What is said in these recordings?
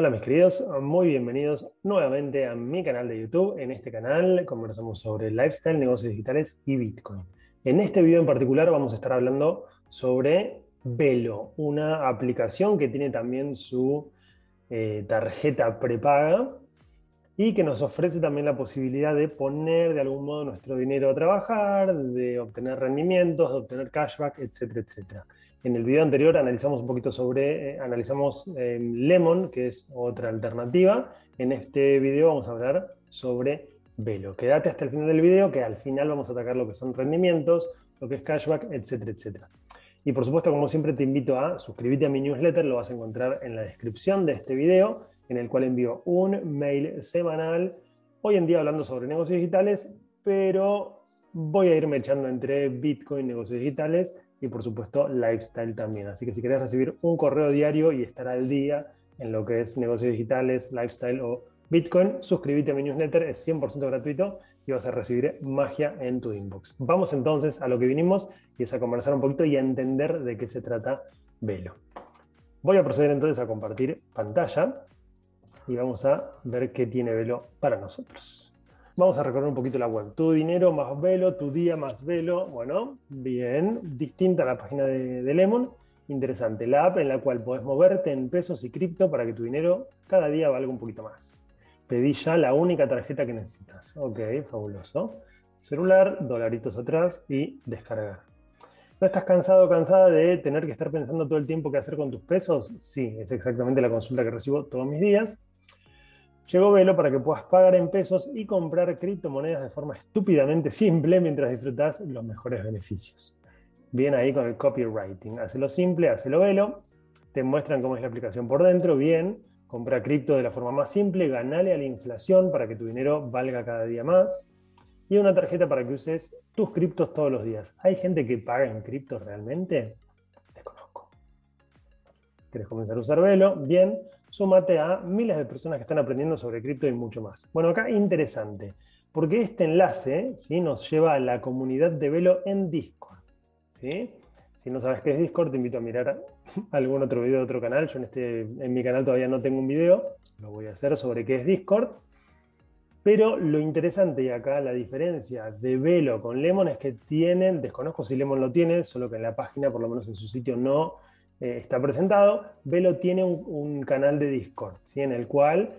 Hola mis queridos, muy bienvenidos nuevamente a mi canal de YouTube. En este canal conversamos sobre lifestyle, negocios digitales y Bitcoin. En este video en particular vamos a estar hablando sobre Velo, una aplicación que tiene también su eh, tarjeta prepaga y que nos ofrece también la posibilidad de poner de algún modo nuestro dinero a trabajar, de obtener rendimientos, de obtener cashback, etcétera, etcétera. En el video anterior analizamos un poquito sobre, eh, analizamos em, Lemon, que es otra alternativa. En este video vamos a hablar sobre Velo. Quédate hasta el final del video, que al final vamos a atacar lo que son rendimientos, lo que es cashback, etcétera, etcétera. Y por supuesto, como siempre, te invito a suscribirte a mi newsletter, lo vas a encontrar en la descripción de este video, en el cual envío un mail semanal, hoy en día hablando sobre negocios digitales, pero voy a irme echando entre Bitcoin, negocios digitales y por supuesto lifestyle también. Así que si querés recibir un correo diario y estar al día en lo que es negocios digitales, lifestyle o Bitcoin, suscríbete a mi newsletter, es 100% gratuito y vas a recibir magia en tu inbox. Vamos entonces a lo que vinimos y es a conversar un poquito y a entender de qué se trata Velo. Voy a proceder entonces a compartir pantalla y vamos a ver qué tiene Velo para nosotros. Vamos a recorrer un poquito la web. Tu dinero más velo, tu día más velo. Bueno, bien, distinta a la página de, Lemon. Interesante, la app en la cual podés moverte en pesos y cripto para que tu dinero cada día valga un poquito más. Pedí ya la única tarjeta que necesitas. Ok, fabuloso. Celular, dolaritos atrás y descargar. ¿No estás cansado o cansada de tener que estar pensando todo el tiempo qué hacer con tus pesos? Sí, es exactamente la consulta que recibo todos mis días. Llegó Velo para que puedas pagar en pesos y comprar criptomonedas de forma estúpidamente simple mientras disfrutas los mejores beneficios. Bien ahí con el copywriting. Hacelo simple, hacelo Velo. Te muestran cómo es la aplicación por dentro. Bien, compra cripto de la forma más simple, ganale a la inflación para que tu dinero valga cada día más. Y una tarjeta para que uses tus criptos todos los días. ¿Hay gente que paga en cripto realmente? Desconozco. ¿Quieres comenzar a usar Velo? Bien súmate a miles de personas que están aprendiendo sobre cripto y mucho más. Bueno, acá interesante, porque este enlace ¿sí? nos lleva a la comunidad de Velo en Discord. ¿sí? Si no sabes qué es Discord, te invito a mirar algún otro video de otro canal. Yo en, este, en mi canal todavía no tengo un video, lo voy a hacer sobre qué es Discord. Pero lo interesante y acá la diferencia de Velo con Lemon es que tienen, desconozco si Lemon lo tiene, solo que en la página, por lo menos en su sitio, no eh, está presentado, Velo tiene un, canal de Discord, en el cual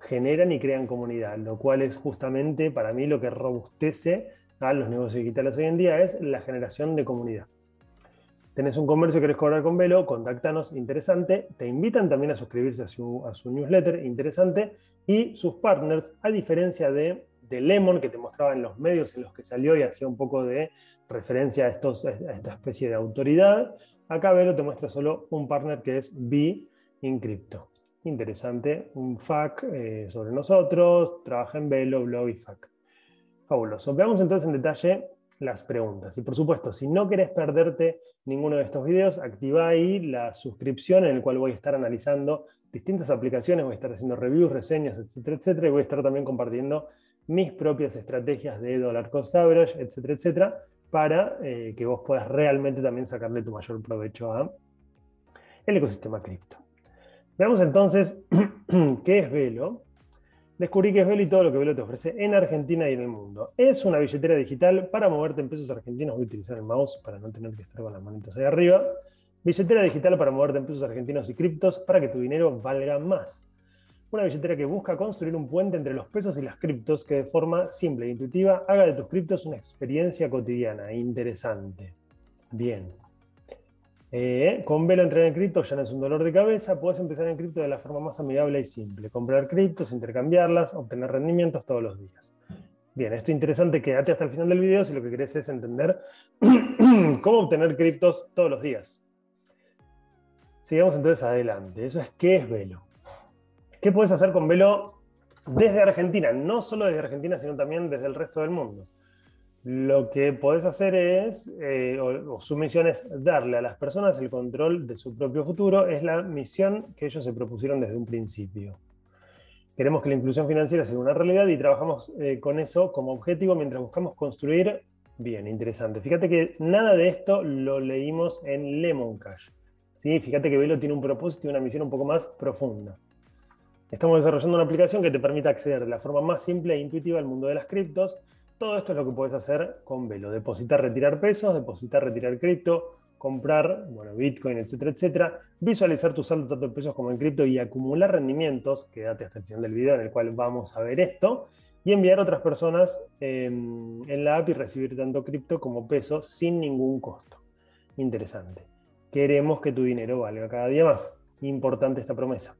generan y crean comunidad, lo cual es justamente para mí lo que robustece a los negocios digitales hoy en día, es la generación de comunidad. Tenés un comercio que querés cobrar con Velo, contáctanos, interesante. Te invitan también a suscribirse a su, newsletter, interesante. Y sus partners, a diferencia de, de, Lemon, que te mostraba en los medios en los que salió y hacía un poco de referencia a esta especie de autoridad, Acá Velo te muestra solo un partner que es B Crypto. Interesante, un FAQ eh, sobre nosotros, trabaja en Velo, blog y FAQ. Fabuloso. Veamos entonces en detalle las preguntas. Y por supuesto, si no querés perderte ninguno de estos videos, activa ahí la suscripción en el cual voy a estar analizando distintas aplicaciones, voy a estar haciendo reviews, reseñas, etcétera, etcétera, y voy a estar también compartiendo mis propias estrategias de dollar cost average, etcétera, etcétera, para eh, que vos puedas realmente también sacarle tu mayor provecho a el ecosistema cripto. Veamos entonces qué es Velo. Descubrí qué es Velo y todo lo que Velo te ofrece en Argentina y en el mundo. Es una billetera digital para moverte en pesos argentinos. Voy a utilizar el mouse para no tener que estar con las manitas ahí arriba. Billetera digital para moverte en pesos argentinos y criptos para que tu dinero valga más una billetera que busca construir un puente entre los pesos y las criptos que de forma simple e intuitiva haga de tus criptos una experiencia cotidiana interesante. Bien. Eh, con Velo entrar en cripto ya no es un dolor de cabeza, puedes empezar en cripto de la forma más amigable y simple. Comprar criptos, intercambiarlas, obtener rendimientos todos los días. Bien, esto es interesante, quédate hasta el final del video si lo que querés es entender cómo obtener criptos todos los días. Sigamos entonces adelante. Eso es qué es Velo. ¿Qué puedes hacer con Velo desde Argentina? No solo desde Argentina, sino también desde el resto del mundo. Lo que podés hacer es, eh, o, su misión es darle a las personas el control de su propio futuro, es la misión que ellos se propusieron desde un principio. Queremos que la inclusión financiera sea una realidad y trabajamos eh, con eso como objetivo mientras buscamos construir bien, interesante. Fíjate que nada de esto lo leímos en Lemon Cash. ¿sí? Fíjate que Velo tiene un propósito y una misión un poco más profunda. Estamos desarrollando una aplicación que te permite acceder de la forma más simple e intuitiva al mundo de las criptos. Todo esto es lo que puedes hacer con Velo. Depositar, retirar pesos, depositar, retirar cripto, comprar, bueno, Bitcoin, etcétera, etcétera, visualizar tu saldo tanto en pesos como en cripto y acumular rendimientos, quédate hasta el final del video en el cual vamos a ver esto, y enviar a otras personas em, en la app y recibir tanto cripto como pesos sin ningún costo. Interesante. Queremos que tu dinero valga cada día más. Importante esta promesa.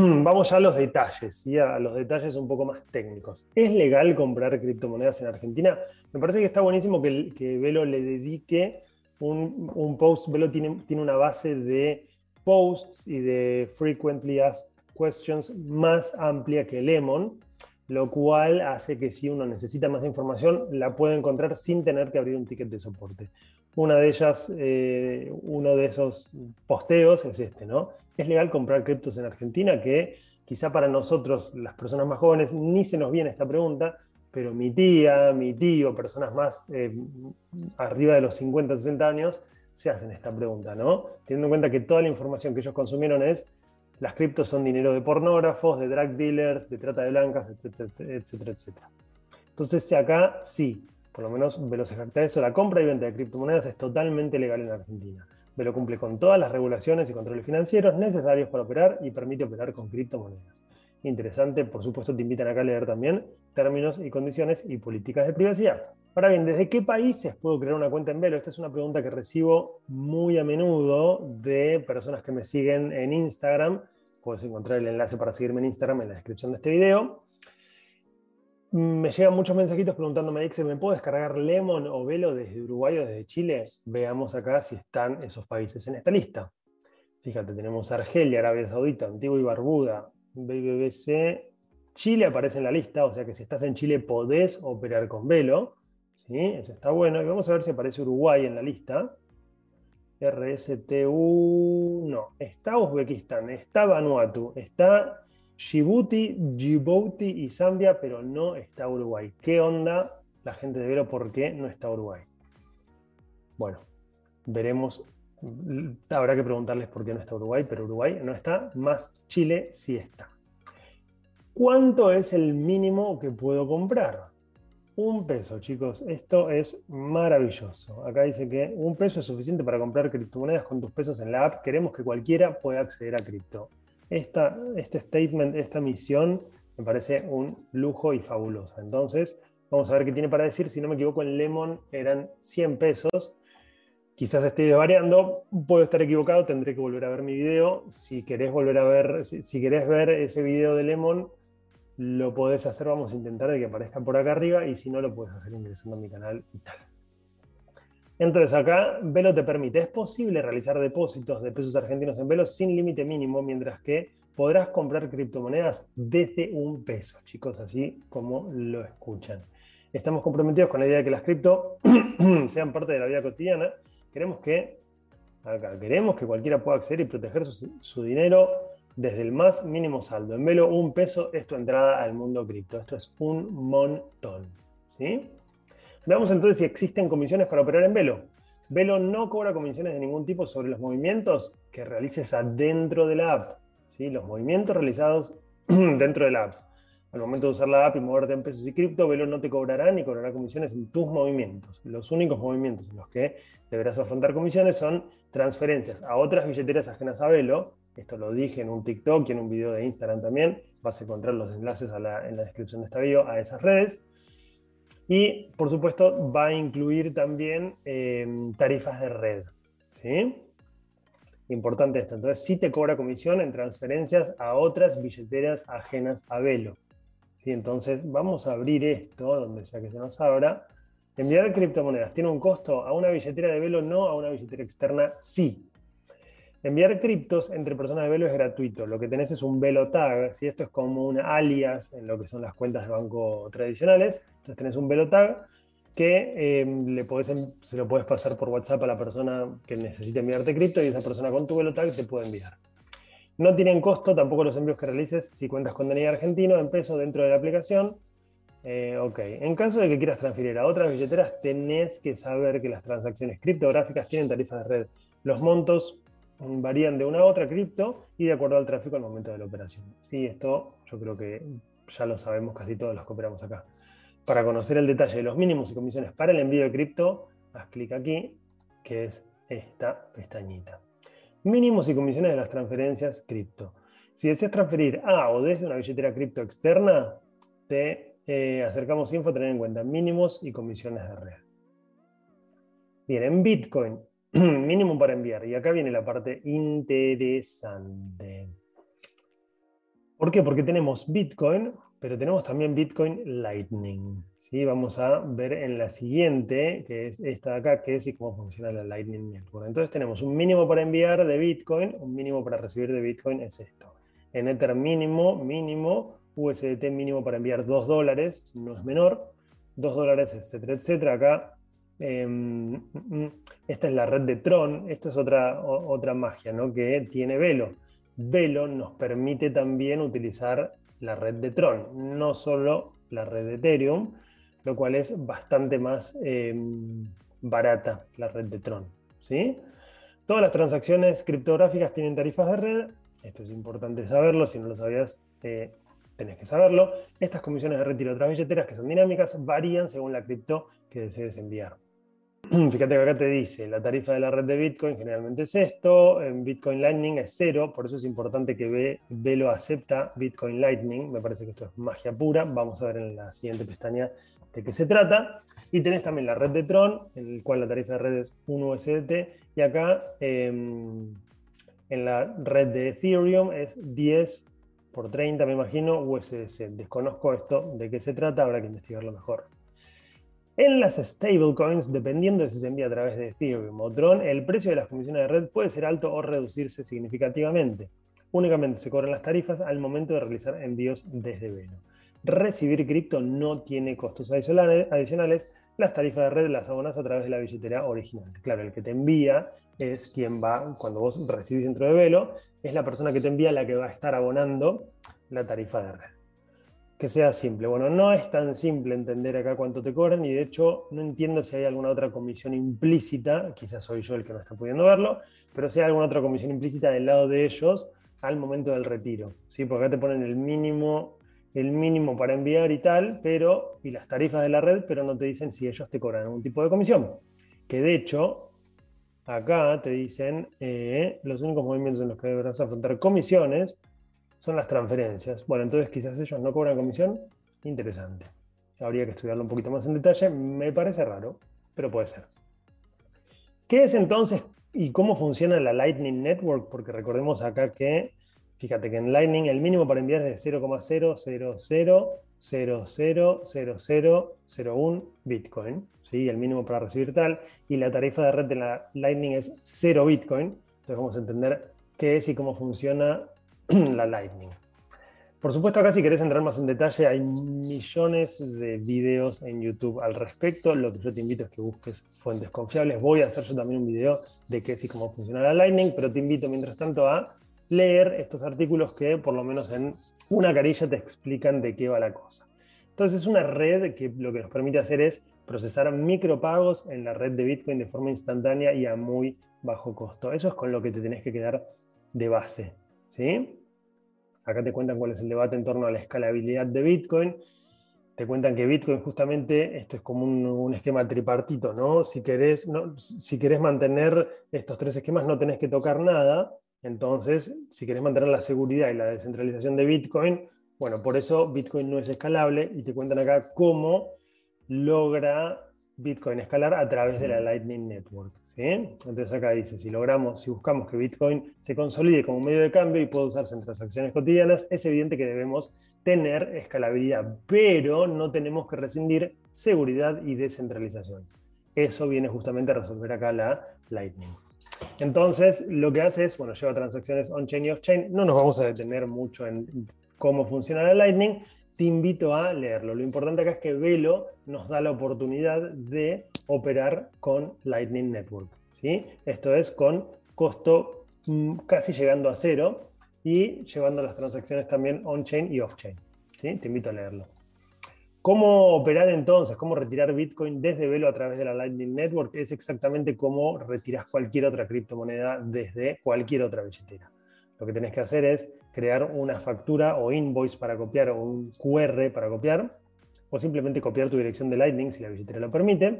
Vamos ya a los detalles, y a los detalles un poco más técnicos. ¿Es legal comprar criptomonedas en Argentina? Me parece que está buenísimo que, Velo le dedique un, post, Velo tiene una base de posts y de frequently asked questions más amplia que Lemon, lo cual hace que si uno necesita más información, la puede encontrar sin tener que abrir un ticket de soporte. Una de ellas, eh, uno de esos posteos es este, ¿no? Es legal comprar criptos en Argentina, que quizá para nosotros, las personas más jóvenes, ni se nos viene esta pregunta, pero mi tía, mi tío, personas más eh, arriba de los 50, 60 años, se hacen esta pregunta, ¿no? Teniendo en cuenta que toda la información que ellos consumieron es, las criptos son dinero de pornógrafos, de drug dealers, de trata de blancas, etcétera, etcétera, etcétera. Entonces, acá sí, por lo menos Velo se eso, la compra y venta de criptomonedas es totalmente legal en Argentina. Velo cumple con todas las regulaciones y controles financieros necesarios para operar y permite operar con criptomonedas interesante. Por supuesto, te invitan acá a leer también términos y condiciones y políticas de privacidad. Ahora bien, ¿desde qué países puedo crear una cuenta en Velo? Esta es una pregunta que recibo muy a menudo de personas que me siguen en Instagram. Puedes encontrar el enlace para seguirme en Instagram en la descripción de este video. Me llegan muchos mensajitos preguntándome, Dice, ¿me puedo descargar Lemon o Velo desde Uruguay o desde Chile? Veamos acá si están esos países en esta lista. Fíjate, tenemos Argelia, Arabia Saudita, Antigua y Barbuda, BBBC. Chile aparece en la lista, o sea que si estás en Chile podés operar con Velo. ¿sí? Eso está bueno. Y vamos a ver si aparece Uruguay en la lista. RSTU, no. Está Uzbekistán, está Vanuatu, está Djibouti, Djibouti y Zambia, pero no está Uruguay. ¿Qué onda la gente de Velo? ¿Por qué no está Uruguay? Bueno, veremos Habrá que preguntarles por qué no está Uruguay, pero Uruguay no está, más Chile sí está. ¿Cuánto es el mínimo que puedo comprar? Un peso, chicos. Esto es maravilloso. Acá dice que un peso es suficiente para comprar criptomonedas con tus pesos en la app. Queremos que cualquiera pueda acceder a cripto. Esta, este statement, esta misión, me parece un lujo y fabulosa. Entonces, vamos a ver qué tiene para decir. Si no me equivoco, en Lemon eran 100 pesos Quizás esté variando, puedo estar equivocado, tendré que volver a ver mi video. Si querés volver a ver, si, querés ver ese video de Lemon, lo podés hacer, vamos a intentar de que aparezca por acá arriba y si no lo puedes hacer ingresando a mi canal y tal. Entonces acá Velo te permite, es posible realizar depósitos de pesos argentinos en Velo sin límite mínimo, mientras que podrás comprar criptomonedas desde un peso, chicos, así como lo escuchan. Estamos comprometidos con la idea de que las cripto sean parte de la vida cotidiana Queremos que, acá, queremos que cualquiera pueda acceder y proteger su, dinero desde el más mínimo saldo. En Velo, un peso es tu entrada al mundo cripto. Esto es un montón. ¿sí? Veamos entonces si existen comisiones para operar en Velo. Velo no cobra comisiones de ningún tipo sobre los movimientos que realices adentro de la app. ¿sí? Los movimientos realizados dentro de la app. Al momento de usar la app y moverte en pesos y cripto, Velo no te cobrará ni cobrará comisiones en tus movimientos. Los únicos movimientos en los que deberás afrontar comisiones son transferencias a otras billeteras ajenas a Velo. Esto lo dije en un TikTok y en un video de Instagram también. Vas a encontrar los enlaces en la descripción de esta video a esas redes. Y, por supuesto, va a incluir también em, tarifas de red. ¿sí? Importante esto. Entonces, sí te cobra comisión en transferencias a otras billeteras ajenas a Velo. Entonces vamos a abrir esto, donde sea que se nos abra. Enviar criptomonedas, ¿tiene un costo? A una billetera de Velo no, a una billetera externa sí. Enviar criptos entre personas de Velo es gratuito. Lo que tenés es un Velo tag. si Esto es como un alias en lo que son las cuentas de banco tradicionales. Entonces tenés un Velo tag que eh, le se lo puedes pasar por WhatsApp a la persona que necesite enviarte cripto y esa persona con tu Velo tag te puede enviar. No tienen costo tampoco los envíos que realices si cuentas con DNI argentino en peso dentro de la aplicación. Eh, ok, en caso de que quieras transferir a otras billeteras, tenés que saber que las transacciones criptográficas tienen tarifas de red. Los montos varían de una a otra cripto y de acuerdo al tráfico al momento de la operación. Sí, esto yo creo que ya lo sabemos casi todos los que operamos acá. Para conocer el detalle de los mínimos y comisiones para el envío de cripto, haz clic aquí, que es esta pestañita. Mínimos y comisiones de las transferencias cripto. Si deseas transferir a o desde una billetera cripto externa, te eh, acercamos info a tener en cuenta mínimos y comisiones de red. Bien, en Bitcoin, mínimo para enviar. Y acá viene la parte interesante. ¿Por qué? Porque tenemos Bitcoin, pero tenemos también Bitcoin Lightning. ¿sí? Vamos a ver en la siguiente, que es esta de acá, que es y cómo funciona la Lightning Network. Entonces tenemos un mínimo para enviar de Bitcoin, un mínimo para recibir de Bitcoin es esto. En Ether mínimo, mínimo, USDT mínimo para enviar 2 dólares, no es menor, 2 dólares, etcétera, etcétera. Acá, em, esta es la red de Tron, esto es otra, otra magia, ¿no? Que tiene Velo. Velo nos permite también utilizar la red de Tron, no solo la red de Ethereum, lo cual es bastante más em, barata la red de Tron. ¿sí? Todas las transacciones criptográficas tienen tarifas de red, esto es importante saberlo, si no lo sabías eh, tenés que saberlo. Estas comisiones de retiro de otras billeteras que son dinámicas varían según la cripto que desees enviar. Fíjate que acá te dice, la tarifa de la red de Bitcoin generalmente es esto, en Bitcoin Lightning es cero, por eso es importante que Velo acepta Bitcoin Lightning, me parece que esto es magia pura, vamos a ver en la siguiente pestaña de qué se trata. Y tenés también la red de Tron, en el cual la tarifa de red es 1 USDT, y acá em, en la red de Ethereum es 10 por 30, me imagino, USDC. Desconozco esto de qué se trata, habrá que investigarlo mejor. En las stablecoins, dependiendo de si se envía a través de Ethereum o Tron, el precio de las comisiones de red puede ser alto o reducirse significativamente. Únicamente se cobran las tarifas al momento de realizar envíos desde Velo. Recibir cripto no tiene costos adicionales. Las tarifas de red las abonas a través de la billetera original. Claro, el que te envía es quien va, cuando vos recibís dentro de Velo, es la persona que te envía la que va a estar abonando la tarifa de red que sea simple. Bueno, no es tan simple entender acá cuánto te cobran y de hecho no entiendo si hay alguna otra comisión implícita, quizás soy yo el que no está pudiendo verlo, pero si hay alguna otra comisión implícita del lado de ellos al momento del retiro. ¿sí? Porque acá te ponen el mínimo, el mínimo para enviar y tal, pero, y las tarifas de la red, pero no te dicen si ellos te cobran algún tipo de comisión. Que de hecho, acá te dicen eh, los únicos movimientos en los que deberás afrontar comisiones son las transferencias. Bueno, entonces quizás ellos no cobran comisión. Interesante. Habría que estudiarlo un poquito más en detalle. Me parece raro, pero puede ser. ¿Qué es entonces y cómo funciona la Lightning Network? Porque recordemos acá que, fíjate que en Lightning el mínimo para enviar es de 0,000000001 Bitcoin. ¿sí? El mínimo para recibir tal. Y la tarifa de red de la Lightning es 0 Bitcoin. Entonces vamos a entender qué es y cómo funciona la Lightning. Por supuesto, acá si querés entrar más en detalle, hay millones de videos en YouTube al respecto. Lo que yo te invito es que busques fuentes confiables. Voy a hacer yo también un video de qué es y cómo funciona la Lightning, pero te invito mientras tanto a leer estos artículos que por lo menos en una carilla te explican de qué va la cosa. Entonces es una red que lo que nos permite hacer es procesar micropagos en la red de Bitcoin de forma instantánea y a muy bajo costo. Eso es con lo que te tenés que quedar de base. ¿sí? Acá te cuentan cuál es el debate en torno a la escalabilidad de Bitcoin. Te cuentan que Bitcoin justamente, esto es como un, esquema tripartito, ¿no? Si querés, ¿no? si querés mantener estos tres esquemas no tenés que tocar nada. Entonces, si querés mantener la seguridad y la descentralización de Bitcoin, bueno, por eso Bitcoin no es escalable y te cuentan acá cómo logra Bitcoin escalar a través de la Lightning Network. Entonces acá dice, si logramos, si buscamos que Bitcoin se consolide como medio de cambio y pueda usarse en transacciones cotidianas, es evidente que debemos tener escalabilidad, pero no tenemos que rescindir seguridad y descentralización. Eso viene justamente a resolver acá la Lightning. Entonces, lo que hace es, bueno, lleva transacciones on-chain y off-chain. No nos vamos a detener mucho en cómo funciona la Lightning. Te invito a leerlo. Lo importante acá es que Velo nos da la oportunidad de operar con Lightning Network. ¿sí? Esto es con costo mm, casi llegando a cero y llevando las transacciones también on-chain y off-chain. ¿sí? Te invito a leerlo. ¿Cómo operar entonces? ¿Cómo retirar Bitcoin desde Velo a través de la Lightning Network? Es exactamente como retiras cualquier otra criptomoneda desde cualquier otra billetera. Lo que tenés que hacer es crear una factura o invoice para copiar o un QR para copiar, o simplemente copiar tu dirección de Lightning si la billetera lo permite.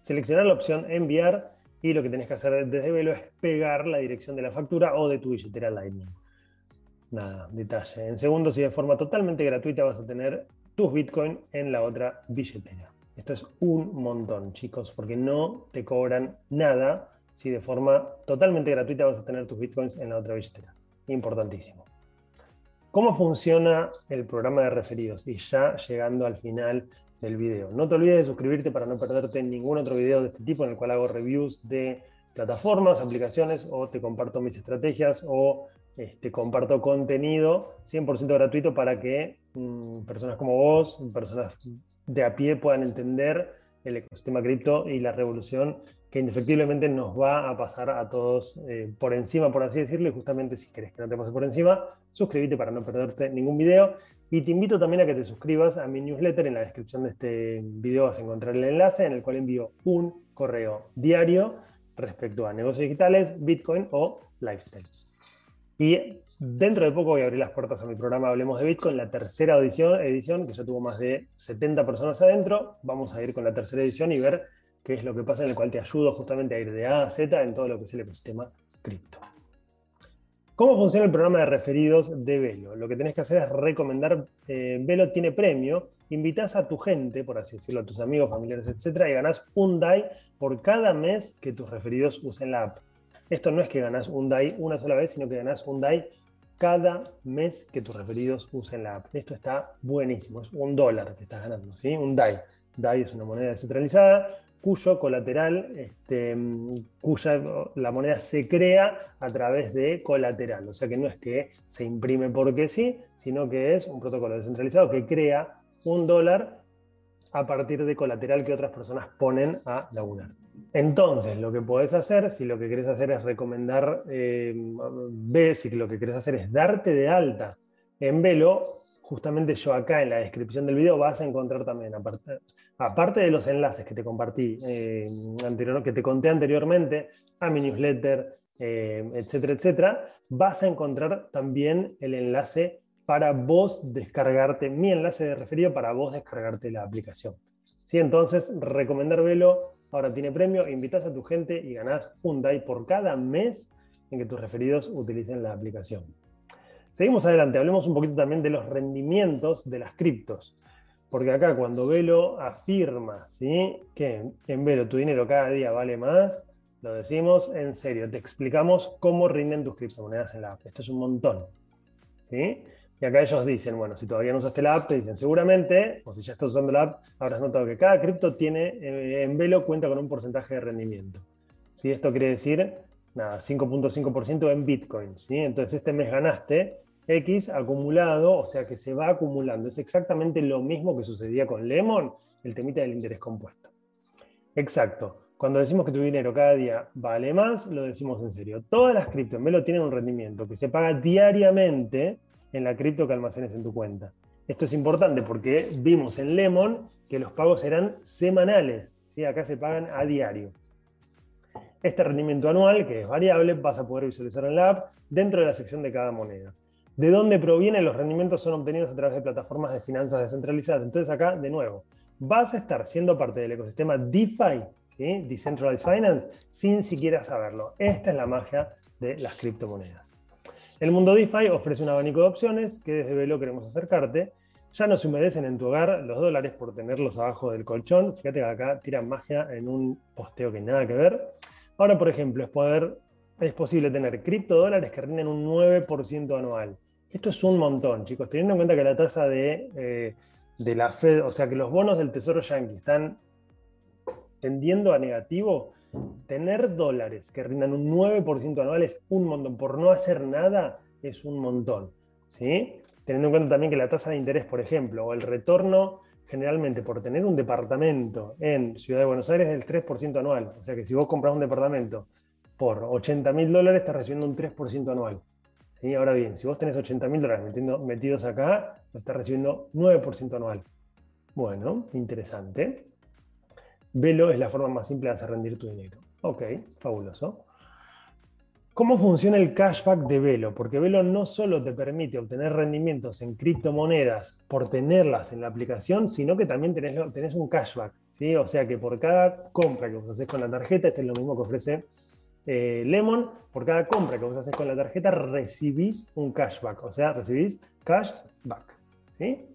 Seleccionar la opción enviar y lo que tenés que hacer desde Velo es pegar la dirección de la factura o de tu billetera Lightning. Nada, detalle. En segundos y de forma totalmente gratuita vas a tener tus Bitcoin en la otra billetera. Esto es un montón, chicos, porque no te cobran nada si de forma totalmente gratuita vas a tener tus Bitcoins en la otra billetera. Importantísimo. ¿Cómo funciona el programa de referidos? Y ya llegando al final del video. No te olvides de suscribirte para no perderte ningún otro video de este tipo en el cual hago reviews de plataformas, aplicaciones o te comparto mis estrategias o este, comparto contenido 100% gratuito para que mm, personas como vos, personas de a pie puedan entender el ecosistema cripto y la revolución que indefectiblemente nos va a pasar a todos eh, por encima, por así decirlo, y justamente si querés que no te pase por encima, suscríbete para no perderte ningún video. Y te invito también a que te suscribas a mi newsletter. En la descripción de este video vas a encontrar el enlace en el cual envío un correo diario respecto a negocios digitales, Bitcoin o lifestyle. Y dentro de poco voy a abrir las puertas a mi programa Hablemos de Bitcoin, la tercera edición, edición, que ya tuvo más de 70 personas adentro. Vamos a ir con la tercera edición y ver qué es lo que pasa, en el cual te ayudo justamente a ir de A a Z en todo lo que es el ecosistema cripto. ¿Cómo funciona el programa de referidos de Velo? Lo que tenés que hacer es recomendar, eh, Velo tiene premio, invitas a tu gente, por así decirlo, a tus amigos, familiares, etcétera, y ganás un DAI por cada mes que tus referidos usen la app. Esto no es que ganas un DAI una sola vez, sino que ganas un DAI cada mes que tus referidos usen la app. Esto está buenísimo, es un dólar que estás ganando, ¿sí? Un DAI. DAI es una moneda descentralizada cuyo colateral, este, cuya la moneda se crea a través de colateral. O sea que no es que se imprime porque sí, sino que es un protocolo descentralizado que crea un dólar a partir de colateral que otras personas ponen a laburar. Entonces, lo que podés hacer, si lo que querés hacer es recomendar, eh, si lo que querés hacer es darte de alta en Velo, justamente yo acá en la descripción del video vas a encontrar también, aparte, aparte de los enlaces que te compartí, eh, anterior, que te conté anteriormente, a mi newsletter, eh, etcétera, etcétera, vas a encontrar también el enlace para vos descargarte, mi enlace de referido para vos descargarte la aplicación. ¿Sí? Entonces, recomendar Velo ahora tiene premio, invitas a tu gente y ganás un DAI por cada mes en que tus referidos utilicen la aplicación. Seguimos adelante, hablemos un poquito también de los rendimientos de las criptos. Porque acá cuando Velo afirma ¿sí? que en Velo tu dinero cada día vale más, lo decimos en serio, te explicamos cómo rinden tus criptomonedas en la app. Esto es un montón. ¿sí? Y acá ellos dicen, bueno, si todavía no usaste la app, te dicen seguramente, o si ya estás usando la app, habrás notado que cada cripto tiene, eh, en Velo cuenta con un porcentaje de rendimiento. ¿Sí? Esto quiere decir, nada, 5.5% en Bitcoin. ¿sí? Entonces este mes ganaste X acumulado, o sea que se va acumulando. Es exactamente lo mismo que sucedía con Lemon, el temita del interés compuesto. Exacto. Cuando decimos que tu dinero cada día vale más, lo decimos en serio. Todas las Velo tienen un rendimiento que se paga diariamente en la cripto que almacenes en tu cuenta. Esto es importante porque vimos en Lemon que los pagos eran semanales, ¿sí? acá se pagan a diario. Este rendimiento anual, que es variable, vas a poder visualizar en la app dentro de la sección de cada moneda. ¿De dónde provienen los rendimientos? Son obtenidos a través de plataformas de finanzas descentralizadas. Entonces acá, de nuevo, vas a estar siendo parte del ecosistema DeFi. Decentralized Finance, sin siquiera saberlo. Esta es la magia de las criptomonedas. El mundo DeFi ofrece un abanico de opciones que desde Velo queremos acercarte. Ya no se humedecen en tu hogar los dólares por tenerlos abajo del colchón. Fíjate que acá tiran magia en un posteo que nada que ver. Ahora, por ejemplo, es, poder, es posible tener criptodólares que rinden un 9% anual. Esto es un montón, chicos. Teniendo en cuenta que la tasa de, eh, de la Fed, o sea que los bonos del Tesoro Yankee están tendiendo a negativo, tener dólares que rindan un 9% anual es un montón. Por no hacer nada es un montón. ¿sí? Teniendo en cuenta también que la tasa de interés, por ejemplo, o el retorno generalmente por tener un departamento en Ciudad de Buenos Aires es del 3% anual. O sea que si vos compras un departamento por 80 mil dólares, estás recibiendo un 3% anual. ¿Sí? Ahora bien, si vos tenés 80 mil dólares metidos acá, estás recibiendo 9% anual. Bueno, interesante. Velo es la forma más simple de hacer rendir tu dinero. Ok, fabuloso. ¿Cómo funciona el cashback de Velo? Porque Velo no solo te permite obtener rendimientos en criptomonedas por tenerlas en la aplicación, sino que también tenés, un cashback. ¿sí? O sea que por cada compra que vos haces con la tarjeta, esto es lo mismo que ofrece eh, Lemon, por cada compra que vos haces con la tarjeta recibís un cashback, o sea, recibís cashback. ¿sí?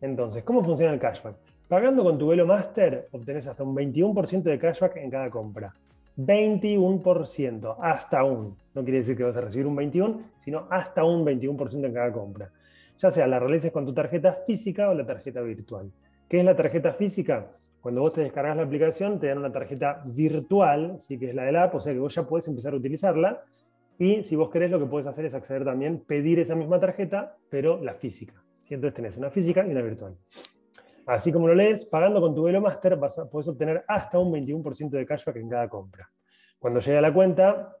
Entonces, ¿cómo funciona el cashback? Pagando con tu Velo Master obtenés hasta un 21% de cashback en cada compra. 21%, hasta un. No quiere decir que vas a recibir un 21, sino hasta un 21% en cada compra. Ya sea la realices con tu tarjeta física o la tarjeta virtual. ¿Qué es la tarjeta física? Cuando vos te descargas la aplicación, te dan una tarjeta virtual, ¿sí? que es la de la app, o sea que vos ya puedes empezar a utilizarla. Y si vos querés, lo que puedes hacer es acceder también, pedir esa misma tarjeta, pero la física. Entonces tenés una física y una virtual. Así como lo lees, pagando con tu Velo Master puedes obtener hasta un 21% de cashback en cada compra. Cuando llegue a la cuenta,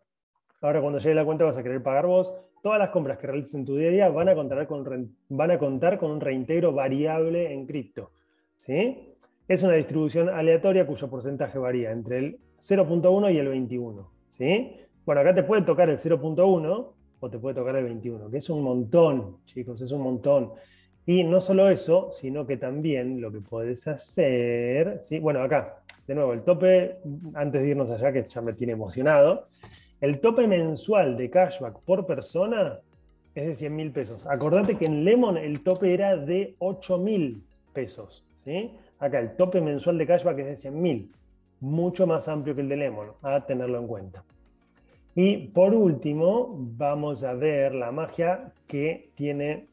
ahora cuando llegue a la cuenta vas a querer pagar vos, todas las compras que realices en tu día a día van a contar con, van a contar con un reintegro variable en cripto. ¿sí? Es una distribución aleatoria cuyo porcentaje varía entre el 0.1 y el 21. ¿sí? Bueno, acá te puede tocar el 0.1 o te puede tocar el 21, que es un montón, chicos, es un montón. Y no solo eso, sino que también lo que puedes hacer, ¿sí? bueno, acá, de nuevo, el tope, antes de irnos allá, que ya me tiene emocionado, el tope mensual de cashback por persona es de 100 mil pesos. Acordate que en Lemon el tope era de 8 mil pesos. Acá el tope mensual de cashback es de 100 mil, mucho más amplio que el de Lemon, a tenerlo en cuenta. Y por último, vamos a ver la magia que tiene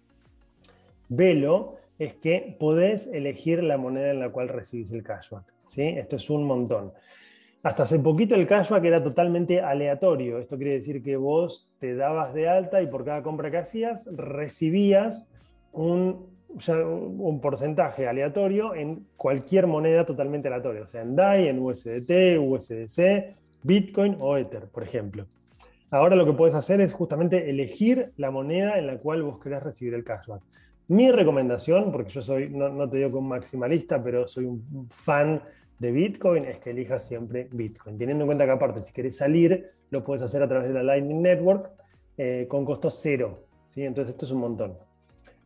Velo es que podés elegir la moneda en la cual recibís el cashback. ¿sí? Esto es un montón. Hasta hace poquito el cashback era totalmente aleatorio. Esto quiere decir que vos te dabas de alta y por cada compra que hacías recibías un, un porcentaje aleatorio en cualquier moneda totalmente aleatoria, o sea, en DAI, en USDT, USDC, Bitcoin o Ether, por ejemplo. Ahora lo que puedes hacer es justamente elegir la moneda en la cual vos querés recibir el cashback. Mi recomendación, porque yo soy, no, te digo que un maximalista, pero soy un fan de Bitcoin, es que elijas siempre Bitcoin. Teniendo en cuenta que aparte, si querés salir, lo puedes hacer a través de la Lightning Network eh, con costo cero. ¿sí? Entonces esto es un montón.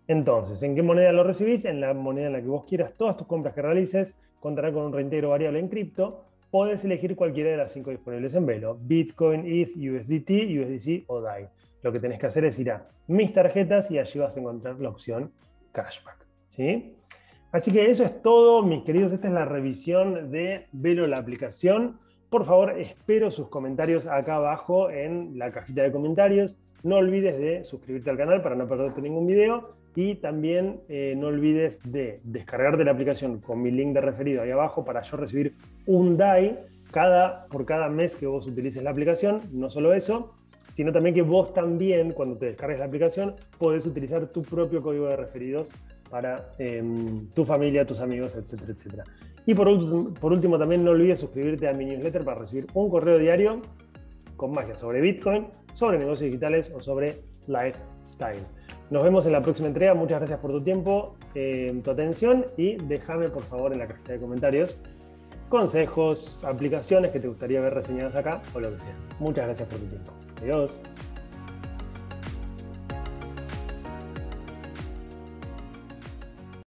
Entonces, ¿en qué moneda lo recibís? En la moneda en la que vos quieras. Todas tus compras que realices contarán con un reintegro variable en cripto. Puedes elegir cualquiera de las cinco disponibles en Velo. Bitcoin, ETH, USDT, USDC o DAI lo que tenés que hacer es ir a mis tarjetas y allí vas a encontrar la opción cashback. ¿sí? Así que eso es todo, mis queridos. Esta es la revisión de Velo, la aplicación. Por favor, espero sus comentarios acá abajo en la cajita de comentarios. No olvides de suscribirte al canal para no perderte ningún video. Y también eh, no olvides de descargarte la aplicación con mi link de referido ahí abajo para yo recibir un DAI cada, por cada mes que vos utilices la aplicación. No solo eso, sino también que vos también, cuando te descargues la aplicación, podés utilizar tu propio código de referidos para em, tu familia, tus amigos, etcétera, etcétera. Y por, por último, también no olvides suscribirte a mi newsletter para recibir un correo diario con magia sobre Bitcoin, sobre negocios digitales o sobre lifestyle. Nos vemos en la próxima entrega. Muchas gracias por tu tiempo, em, tu atención y déjame por favor en la cajita de comentarios consejos, aplicaciones que te gustaría ver reseñadas acá o lo que sea. Muchas gracias por tu tiempo. Adiós.